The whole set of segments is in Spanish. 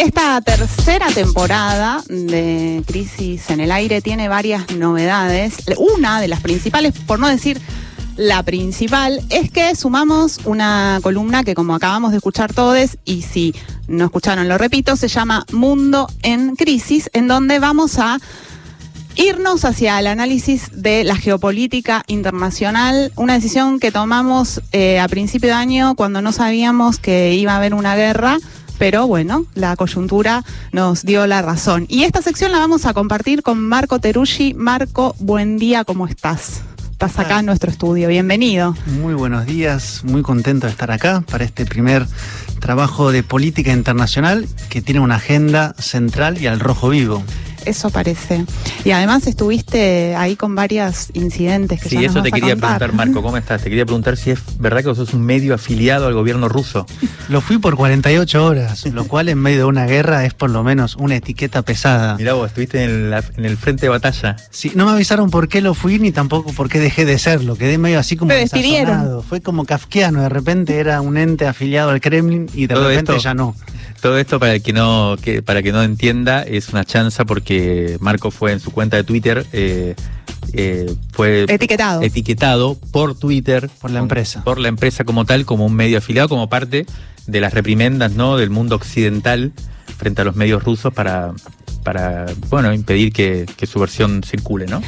Esta tercera temporada de Crisis en el Aire tiene varias novedades. Una de las principales, por no decir la principal, es que sumamos una columna que como acabamos de escuchar todos, y si no escucharon lo repito, se llama Mundo en Crisis, en donde vamos a irnos hacia el análisis de la geopolítica internacional, una decisión que tomamos eh, a principio de año cuando no sabíamos que iba a haber una guerra pero bueno, la coyuntura nos dio la razón. Y esta sección la vamos a compartir con Marco Teruggi. Marco, buen día, ¿cómo estás? Estás acá en nuestro estudio, bienvenido. Muy buenos días, muy contento de estar acá para este primer trabajo de política internacional que tiene una agenda central y al rojo vivo eso parece. Y además estuviste ahí con varios incidentes que Sí, eso te quería preguntar, Marco, ¿cómo estás? Te quería preguntar si es verdad que vos sos un medio afiliado al gobierno ruso. Lo fui por 48 horas, lo cual en medio de una guerra es por lo menos una etiqueta pesada. Mirá vos, estuviste en, el frente de batalla. Sí, no me avisaron por qué lo fui ni tampoco por qué dejé de serlo. Quedé medio así como despidieron. Fue como kafkiano, de repente era un ente afiliado al Kremlin y de repente ya no. Todo esto para el que no, que, para que no entienda, es una chanza porque Marco fue en su cuenta de Twitter, eh, eh, fue etiquetado. etiquetado por Twitter. Por la empresa. Por la empresa como tal, como un medio afiliado, como parte de las reprimendas ¿no? del mundo occidental frente a los medios rusos para, para bueno, impedir que, su versión circule, ¿no?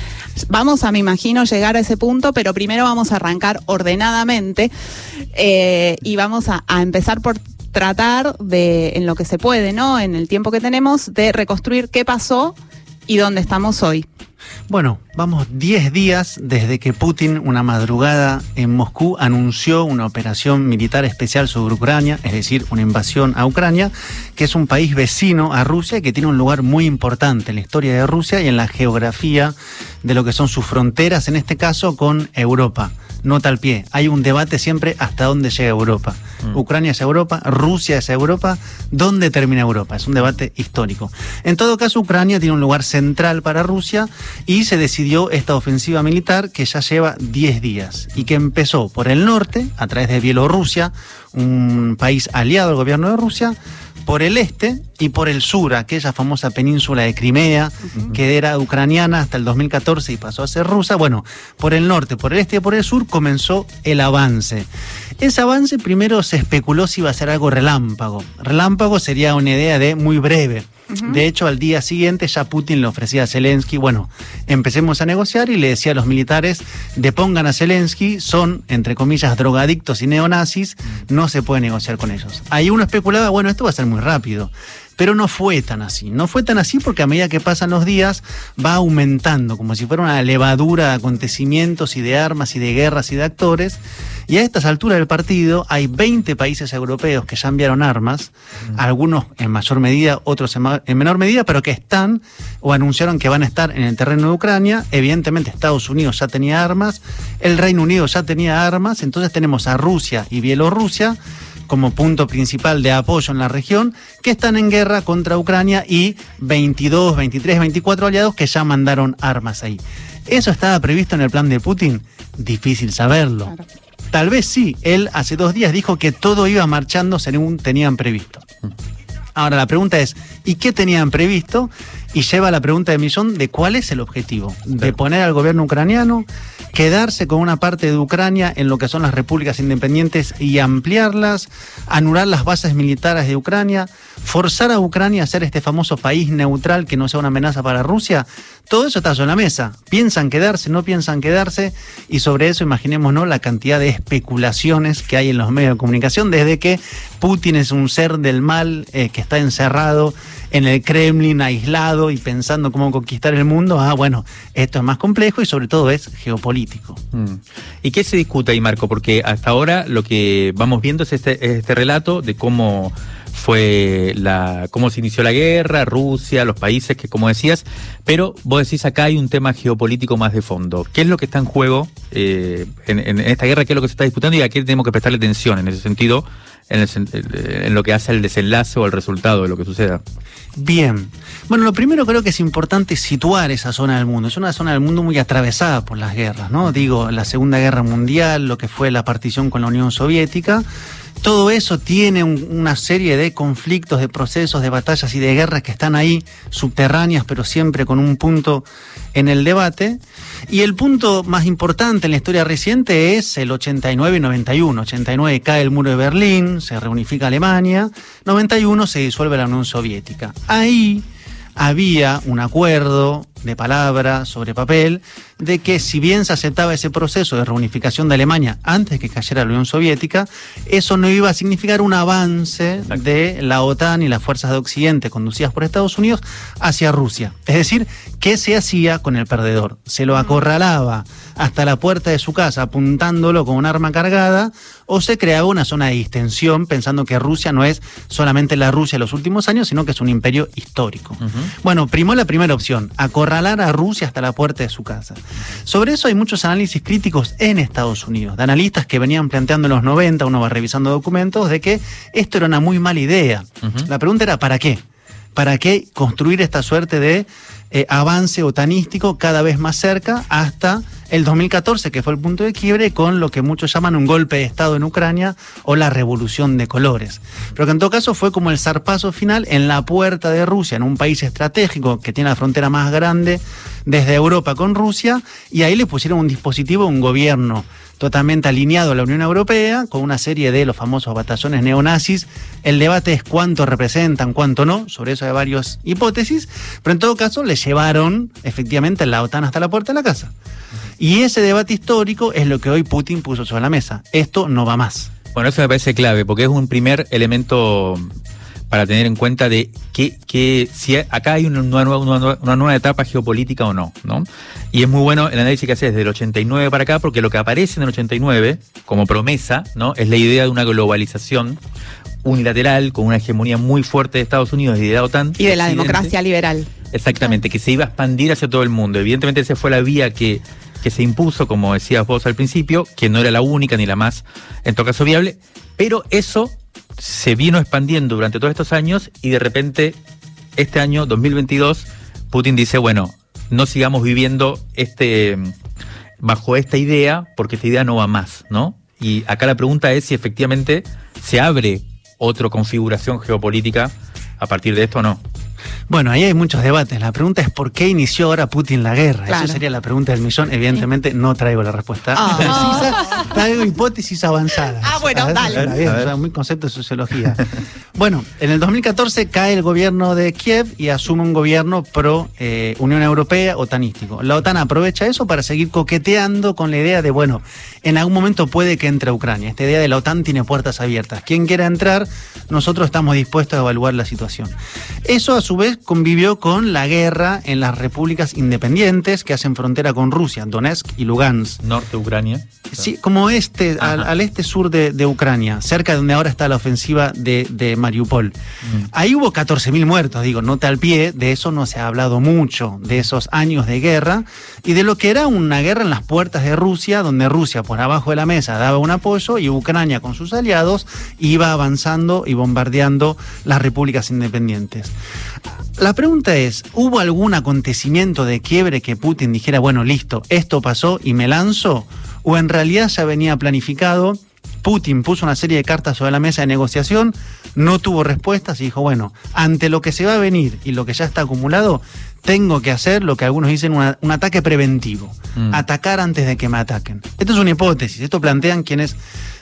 Vamos a, me imagino, llegar a ese punto, pero primero vamos a arrancar ordenadamente eh, y vamos a, a, empezar por tratar de, en lo que se puede, ¿no? En el tiempo que tenemos, de reconstruir qué pasó y dónde estamos hoy. Bueno, vamos 10 días desde que Putin, una madrugada en Moscú, anunció una operación militar especial sobre Ucrania, es decir, una invasión a Ucrania, que es un país vecino a Rusia y que tiene un lugar muy importante en la historia de Rusia y en la geografía de lo que son sus fronteras, en este caso con Europa nota al pie. Hay un debate siempre hasta dónde llega Europa. Mm. Ucrania es Europa, Rusia es Europa, ¿dónde termina Europa? Es un debate histórico. En todo caso, Ucrania tiene un lugar central para Rusia y se decidió esta ofensiva militar que ya lleva 10 días y que empezó por el norte, a través de Bielorrusia, un país aliado al gobierno de Rusia, por el este y por el sur, aquella famosa península de Crimea, que era ucraniana hasta el 2014 y pasó a ser rusa. Bueno, por el norte, por el este y por el sur comenzó el avance. Ese avance primero se especuló si iba a ser algo relámpago. Relámpago sería una idea de muy breve. De hecho, al día siguiente ya Putin le ofrecía a Zelensky, bueno, empecemos a negociar y le decía a los militares, depongan a Zelensky, son, entre comillas, drogadictos y neonazis, no se puede negociar con ellos. Ahí uno especulaba, bueno, esto va a ser muy rápido. Pero no fue tan así. No fue tan así porque a medida que pasan los días va aumentando, como si fuera una levadura de acontecimientos y de armas y de guerras y de actores. Y a estas alturas del partido hay 20 países europeos que ya enviaron armas, algunos en mayor medida, otros en, menor medida, pero que están o anunciaron que van a estar en el terreno de Ucrania. Evidentemente Estados Unidos ya tenía armas, el Reino Unido ya tenía armas, entonces tenemos a Rusia y Bielorrusia como punto principal de apoyo en la región, que están en guerra contra Ucrania y 22, 23, 24 aliados que ya mandaron armas ahí. ¿Eso estaba previsto en el plan de Putin? Difícil saberlo. Tal vez sí, él hace dos días dijo que todo iba marchando según tenían previsto. Ahora la pregunta es, ¿y qué tenían previsto? Y lleva a la pregunta de millón de cuál es el objetivo. De poner al gobierno ucraniano, quedarse con una parte de Ucrania en lo que son las repúblicas independientes y ampliarlas, anular las bases militares de Ucrania, forzar a Ucrania a ser este famoso país neutral que no sea una amenaza para Rusia. Todo eso está sobre la mesa. Piensan quedarse, no piensan quedarse, y sobre eso imaginémonos la cantidad de especulaciones que hay en los medios de comunicación, desde que Putin es un ser del mal eh, que está encerrado en el Kremlin, aislado y pensando cómo conquistar el mundo, ah, bueno, esto es más complejo y sobre todo es geopolítico. Mm. ¿Y qué se discute ahí, Marco? Porque hasta ahora lo que vamos viendo es este, este relato de cómo fue la cómo se inició la guerra, Rusia, los países que como decías, pero vos decís acá hay un tema geopolítico más de fondo. ¿Qué es lo que está en juego eh, en, esta guerra? ¿Qué es lo que se está disputando y a qué tenemos que prestarle atención en ese sentido, en, en lo que hace el desenlace o el resultado de lo que suceda? Bien. Bueno, lo primero creo que es importante situar esa zona del mundo. Es una zona del mundo muy atravesada por las guerras, ¿no? Digo, la Segunda Guerra Mundial, lo que fue la partición con la Unión Soviética todo eso tiene una serie de conflictos, de procesos, de batallas y de guerras que están ahí subterráneas, pero siempre con un punto en el debate. Y el punto más importante en la historia reciente es el 89 y 91. 89 cae el muro de Berlín, se reunifica Alemania, 91 se disuelve la Unión Soviética. Ahí había un acuerdo de palabra sobre papel de que si bien se aceptaba ese proceso de reunificación de Alemania antes que cayera la Unión Soviética, eso no iba a significar un avance de la OTAN y las fuerzas de Occidente conducidas por Estados Unidos hacia Rusia. Es decir, ¿qué se hacía con el perdedor? Se lo acorralaba hasta la puerta de su casa apuntándolo con un arma cargada o se creaba una zona de distensión pensando que Rusia no es solamente la Rusia de los últimos años, sino que es un imperio histórico. Bueno, primó la primera opción, acorralar a Rusia hasta la puerta de su casa. Sobre eso hay muchos análisis críticos en Estados Unidos, de analistas que venían planteando en los 90, uno va revisando documentos, de que esto era una muy mala idea. La pregunta era, ¿para qué? ¿Para qué construir esta suerte de eh, avance otanístico cada vez más cerca hasta el 2014, que fue el punto de quiebre, con lo que muchos llaman un golpe de Estado en Ucrania o la revolución de colores. Pero que en todo caso fue como el zarpazo final en la puerta de Rusia, en un país estratégico que tiene la frontera más grande desde Europa con Rusia, y ahí le pusieron un dispositivo, un gobierno totalmente alineado a la Unión Europea, con una serie de los famosos batallones neonazis. El debate es cuánto representan, cuánto no, sobre eso hay varias hipótesis, pero en todo caso le llevaron efectivamente la OTAN hasta la puerta de la casa. Y ese debate histórico es lo que hoy Putin puso sobre la mesa. Esto no va más. Bueno, eso me parece clave, porque es un primer elemento para tener en cuenta de que, si acá hay una nueva, una, nueva etapa geopolítica o no, ¿no? Y es muy bueno el análisis que hace desde el 89 para acá, porque lo que aparece en el 89 como promesa, ¿no? Es la idea de una globalización unilateral con una hegemonía muy fuerte de Estados Unidos y de la OTAN. Y de la democracia liberal. Exactamente, que se iba a expandir hacia todo el mundo. Evidentemente esa fue la vía que, que se impuso, como decías vos al principio, que no era la única ni la más, en todo caso, viable, pero eso se vino expandiendo durante todos estos años y de repente, este año 2022, Putin dice, bueno, no sigamos viviendo este bajo esta idea, porque esta idea no va más, ¿no? Y acá la pregunta es si efectivamente se abre otra configuración geopolítica a partir de esto o no. Bueno, ahí hay muchos debates. La pregunta es por qué inició ahora Putin la guerra. Esa sería la pregunta del millón. Evidentemente no traigo la respuesta ah. traigo hipótesis avanzadas. Ah, bueno, dale. muy concepto de sociología. bueno, en el 2014 cae el gobierno de Kiev y asume un gobierno pro eh, Unión Europea otanístico. La OTAN aprovecha eso para seguir coqueteando con la idea de, bueno, en algún momento puede que entre Ucrania. Esta idea de la OTAN tiene puertas abiertas. Quien quiera entrar, nosotros estamos dispuestos a evaluar la situación. Eso a su vez convivió con la guerra en las repúblicas independientes que hacen frontera con Rusia, Donetsk y Lugansk. Norte de Ucrania. Sí, como este, al, este sur de, Ucrania, cerca de donde ahora está la ofensiva de, Mariupol. Mm. Ahí hubo 14.000 muertos, digo, nota al pie, de eso no se ha hablado mucho, de esos años de guerra y de lo que era una guerra en las puertas de Rusia, donde Rusia por abajo de la mesa daba un apoyo y Ucrania con sus aliados iba avanzando y bombardeando las repúblicas independientes. La pregunta es, ¿hubo algún acontecimiento de quiebre que Putin dijera, bueno, listo, esto pasó y me lanzo? ¿O en realidad ya venía planificado? Putin puso una serie de cartas sobre la mesa de negociación, no tuvo respuestas y dijo, bueno, ante lo que se va a venir y lo que ya está acumulado, tengo que hacer lo que algunos dicen una- un ataque preventivo, Mm. atacar antes de que me ataquen. Esto es una hipótesis, esto plantean quienes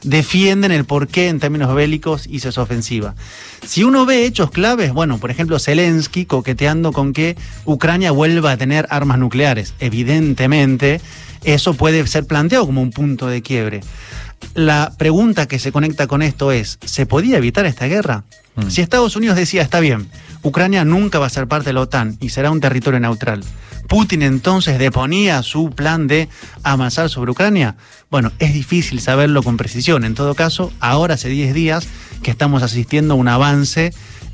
defienden el porqué en términos bélicos hizo esa ofensiva. Si uno ve hechos claves, bueno, por ejemplo, Zelensky coqueteando con que Ucrania vuelva a tener armas nucleares, evidentemente eso puede ser planteado como un punto de quiebre. La pregunta que se conecta con esto es, ¿se podía evitar esta guerra? Mm. Si Estados Unidos decía, está bien, Ucrania nunca va a ser parte de la OTAN y será un territorio neutral, Putin entonces deponía su plan de avanzar sobre Ucrania, bueno, es difícil saberlo con precisión. En todo caso, ahora hace 10 días que estamos asistiendo a un avance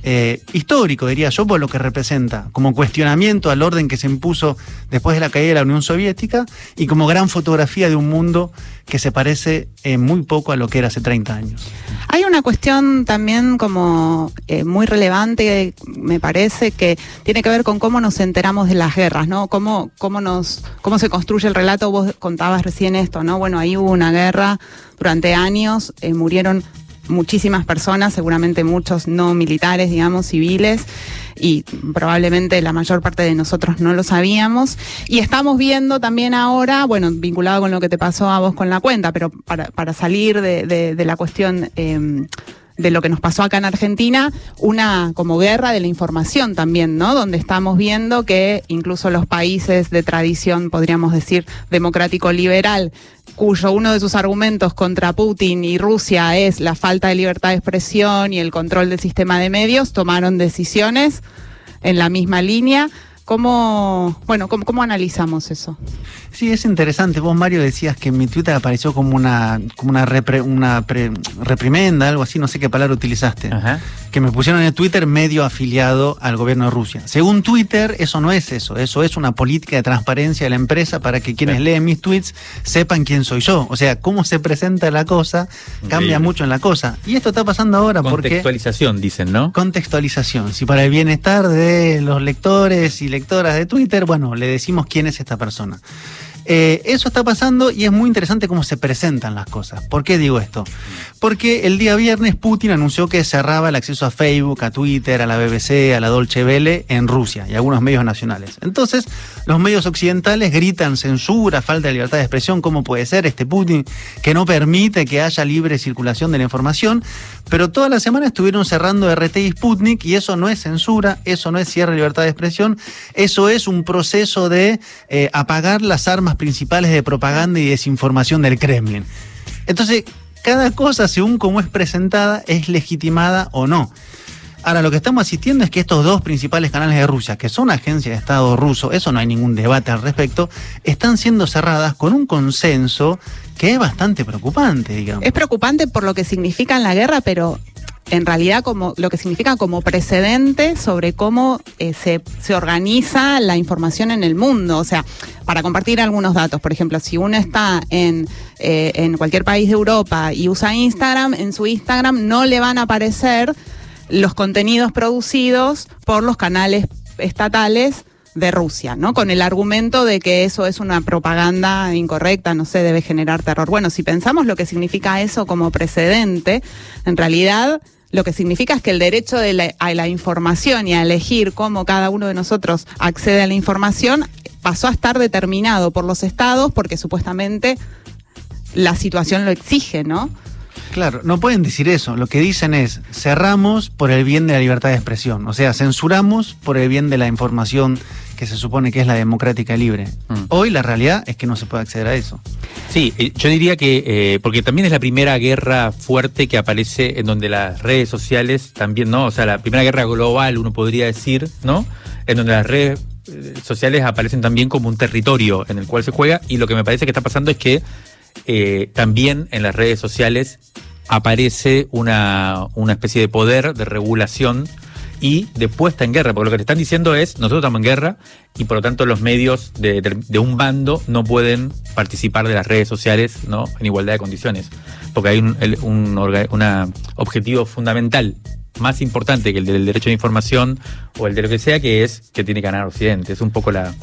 eh, histórico, diría yo, por lo que representa, como cuestionamiento al orden que se impuso después de la caída de la Unión Soviética y como gran fotografía de un mundo que se parece eh, muy poco a lo que era hace 30 años. Hay una cuestión también como eh, muy relevante, me parece, que tiene que ver con cómo nos enteramos de las guerras, ¿no? Cómo, cómo, nos, cómo se construye el relato. Vos contabas recién esto, ¿no? Bueno, hubo una guerra durante años, eh, murieron muchísimas personas, seguramente muchos no militares, digamos, civiles, y probablemente la mayor parte de nosotros no lo sabíamos. Y estamos viendo también ahora, bueno, vinculado con lo que te pasó a vos con la cuenta, pero para, para salir de, la cuestión... eh, de lo que nos pasó acá en Argentina, una como guerra de la información también, ¿no? Donde estamos viendo que incluso los países de tradición, podríamos decir, democrático-liberal, cuyo uno de sus argumentos contra Putin y Rusia es la falta de libertad de expresión y el control del sistema de medios, tomaron decisiones en la misma línea. ¿Cómo, bueno, cómo, cómo analizamos eso? Sí, es interesante. Vos, Mario, decías que en mi Twitter apareció como una, como una, repre- una pre- reprimenda, algo así, no sé qué palabra utilizaste. Ajá. Que me pusieron en el Twitter medio afiliado al gobierno de Rusia. Según Twitter, eso no es eso. Eso es una política de transparencia de la empresa para que quienes leen mis tweets sepan quién soy yo. O sea, cómo se presenta la cosa cambia mucho en la cosa. Y esto está pasando ahora porque Contextualización, dicen, ¿no? contextualización. Si para el bienestar de los lectores y lectoras de Twitter, bueno, le decimos quién es esta persona. Eh, eso está pasando y es muy interesante cómo se presentan las cosas. ¿Por qué digo esto? Porque el día viernes Putin anunció que cerraba el acceso a Facebook, a Twitter, a la BBC, a la Dolce Vele en Rusia y algunos medios nacionales. Entonces, los medios occidentales gritan censura, falta de libertad de expresión, ¿cómo puede ser este Putin que no permite que haya libre circulación de la información? Pero toda la semana estuvieron cerrando RT y Sputnik y eso no es censura, eso no es cierre de libertad de expresión, eso es un proceso de eh, apagar las armas principales de propaganda y desinformación del Kremlin. Entonces, cada cosa, según cómo es presentada, es legitimada o no. Ahora, lo que estamos asistiendo es que estos dos principales canales de Rusia, que son agencias de Estado ruso, eso no hay ningún debate al respecto, están siendo cerradas con un consenso que es bastante preocupante, digamos. Es preocupante por lo que significa en la guerra, pero en realidad como lo que significa como precedente sobre cómo eh, se, se organiza la información en el mundo. O sea, para compartir algunos datos, por ejemplo, si uno está en, eh, en cualquier país de Europa y usa Instagram, en su Instagram no le van a aparecer los contenidos producidos por los canales estatales de Rusia, ¿no? Con el argumento de que eso es una propaganda incorrecta, no sé, debe generar terror. Bueno, si pensamos lo que significa eso como precedente, en realidad lo que significa es que el derecho de la- a la información y a elegir cómo cada uno de nosotros accede a la información pasó a estar determinado por los estados porque supuestamente la situación lo exige, ¿no? Claro, no pueden decir eso. Lo que dicen es, cerramos por el bien de la libertad de expresión. O sea, censuramos por el bien de la información que se supone que es la democrática y libre. Mm. Hoy la realidad es que no se puede acceder a eso. Sí, eh, yo diría que, eh, porque también es la primera guerra fuerte que aparece en donde las redes sociales también, ¿no? O sea, la primera guerra global, uno podría decir, ¿no? En donde las redes eh, sociales aparecen también como un territorio en el cual se juega y lo que me parece que está pasando es que eh, también en las redes sociales aparece una, una especie de poder de regulación y de puesta en guerra, porque lo que te están diciendo es, nosotros estamos en guerra y por lo tanto los medios de, de- de un bando no pueden participar de las redes sociales ¿no? en igualdad de condiciones, porque hay un, un orga- una objetivo fundamental más importante que el del derecho de información o el de lo que sea, que es que tiene que ganar Occidente. Es un poco la...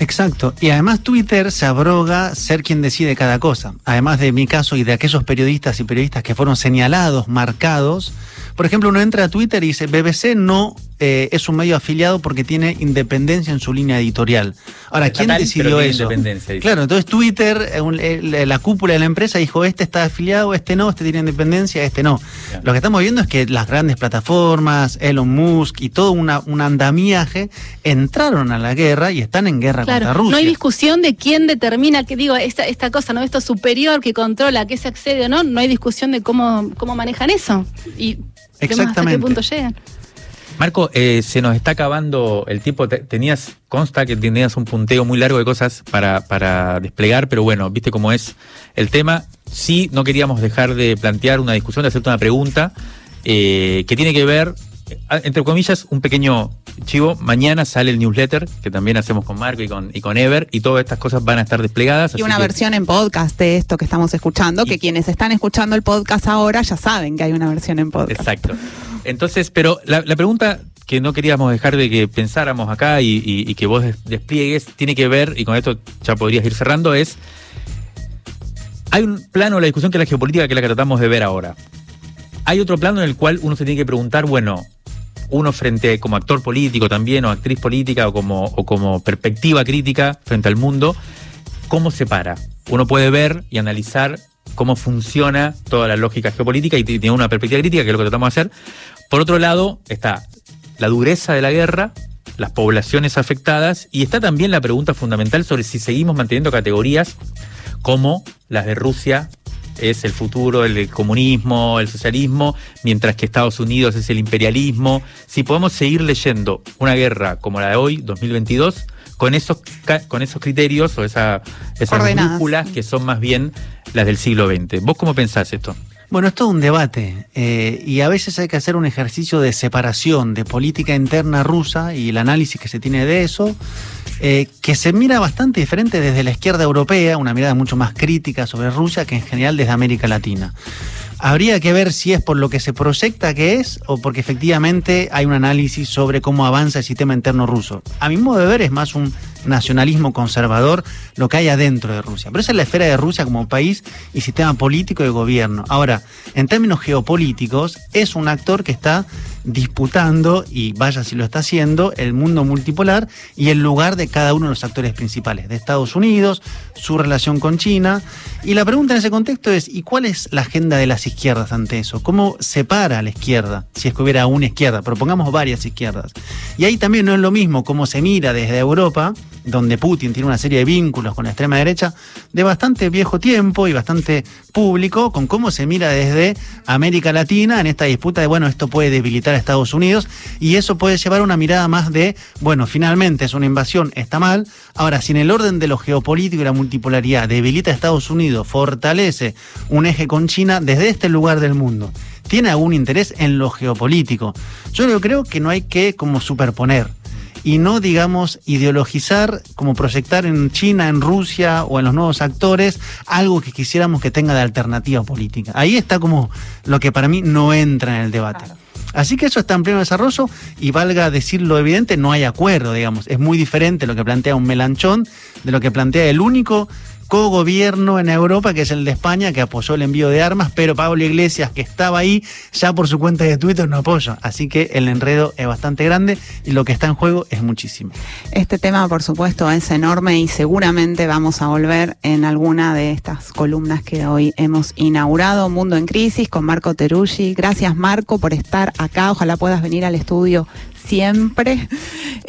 Exacto. Y además Twitter se abroga ser quien decide cada cosa. Además de mi caso y de aquellos periodistas y periodistas que fueron señalados, marcados Por ejemplo, uno entra a Twitter y dice, BBC no eh, es un medio afiliado porque tiene independencia en su línea editorial. Ahora, ¿quién decidió eso? Claro, entonces Twitter, eh, la cúpula de la empresa dijo, este está afiliado, este no, este tiene independencia, este no. Lo que estamos viendo es que las grandes plataformas, Elon Musk y todo una, un andamiaje entraron a la guerra y están en guerra contra Rusia. No hay discusión de quién determina, que digo, esta, esta cosa, ¿no? Esto superior que controla, que se accede o no, no hay discusión de cómo, cómo manejan eso. Y Exactamente. hasta qué punto llegan. Marco, eh, se nos está acabando el tiempo. Tenías, consta que tenías un punteo muy largo de cosas para, para desplegar, pero bueno, viste cómo es el tema. Sí, no queríamos dejar de plantear una discusión, de hacerte una pregunta eh, que tiene que ver, entre comillas, un pequeño chivo. Mañana sale el newsletter que también hacemos con Marco y con, y con Ever, y todas estas cosas van a estar desplegadas. Y una versión en podcast de esto que estamos escuchando, que quienes están escuchando el podcast ahora ya saben que hay una versión en podcast. Exacto. Entonces, pero la, pregunta que no queríamos dejar de que pensáramos acá y, que vos despliegues tiene que ver, y con esto ya podrías ir cerrando, es, hay un plano de la discusión que es la geopolítica que es la que tratamos de ver ahora. Hay otro plano en el cual uno se tiene que preguntar, bueno, uno frente como actor político también, o actriz política, o como, o como perspectiva crítica frente al mundo, ¿cómo se para? Uno puede ver y analizar cómo funciona toda la lógica geopolítica y tiene una perspectiva crítica, que es lo que tratamos de hacer. Por otro lado, está la dureza de la guerra, las poblaciones afectadas y está también la pregunta fundamental sobre si seguimos manteniendo categorías como las de Rusia es el futuro el comunismo, el socialismo, mientras que Estados Unidos es el imperialismo. Si podemos seguir leyendo una guerra como la de hoy, 2022, con esos, con esos criterios o esa, esas brújulas que son más bien las del siglo XX. ¿Vos cómo pensás esto? Bueno, es todo un debate eh, y a veces hay que hacer un ejercicio de separación de política interna rusa y el análisis que se tiene de eso, eh, que se mira bastante diferente desde la izquierda europea, una mirada mucho más crítica sobre Rusia que en general desde América Latina. Habría que ver si es por lo que se proyecta que es o porque efectivamente hay un análisis sobre cómo avanza el sistema interno ruso. A mi modo de ver es más un nacionalismo conservador lo que hay adentro de Rusia. Pero esa es la esfera de Rusia como país y sistema político y gobierno. Ahora, en términos geopolíticos, es un actor que está disputando, y vaya si lo está haciendo, el mundo multipolar y el lugar de cada uno de los actores principales, de Estados Unidos, su relación con China. Y la pregunta en ese contexto es, ¿y cuál es la agenda de las izquierdas ante eso? ¿Cómo separa a la izquierda, si es que hubiera una izquierda? Propongamos varias izquierdas. Y ahí también no es lo mismo cómo se mira desde Europa, donde Putin tiene una serie de vínculos con la extrema derecha de bastante viejo tiempo y bastante público, con cómo se mira desde América Latina en esta disputa de, bueno, esto puede debilitar a Estados Unidos y eso puede llevar una mirada más de, bueno, finalmente es una invasión, está mal. Ahora, si en el orden de lo geopolítico y la multipolaridad debilita a Estados Unidos, fortalece un eje con China desde este lugar del mundo, tiene algún interés en lo geopolítico. Yo creo que no hay que como superponer y no, digamos, ideologizar, como proyectar en China, en Rusia o en los nuevos actores algo que quisiéramos que tenga de alternativa política. Ahí está como lo que para mí no entra en el debate. Así que eso está en pleno desarrollo y valga decir lo evidente, no hay acuerdo, digamos. Es muy diferente lo que plantea un melanchón de lo que plantea el único co-gobierno en Europa, que es el de España, que apoyó el envío de armas, pero Pablo Iglesias, que estaba ahí, ya por su cuenta de Twitter no apoya. Así que el enredo es bastante grande y lo que está en juego es muchísimo. Este tema, por supuesto, es enorme y seguramente vamos a volver en alguna de estas columnas que hoy hemos inaugurado. Mundo en Crisis con Marco Teruggi. Gracias, Marco, por estar acá. Ojalá puedas venir al estudio siempre.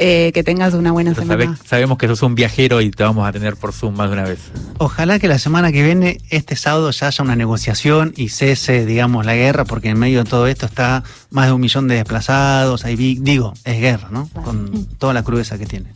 Eh, que tengas una buena semana. sabemos que sos un viajero y te vamos a tener por Zoom más de una vez. Ojalá que la semana que viene, este sábado, ya haya una negociación y cese, digamos, la guerra, porque en medio de todo esto está más de un millón de desplazados. Ahí digo, es guerra, ¿no? Con toda la crudeza que tiene.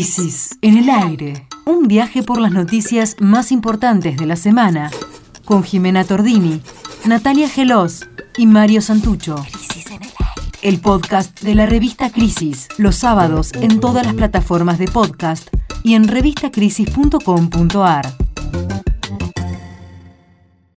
Crisis en el aire. Un viaje por las noticias más importantes de la semana. Con Jimena Tordini, Natalia Gelos y Mario Santucho. Crisis en el aire. El podcast de la revista Crisis. Los sábados en todas las plataformas de podcast y en revistacrisis.com.ar.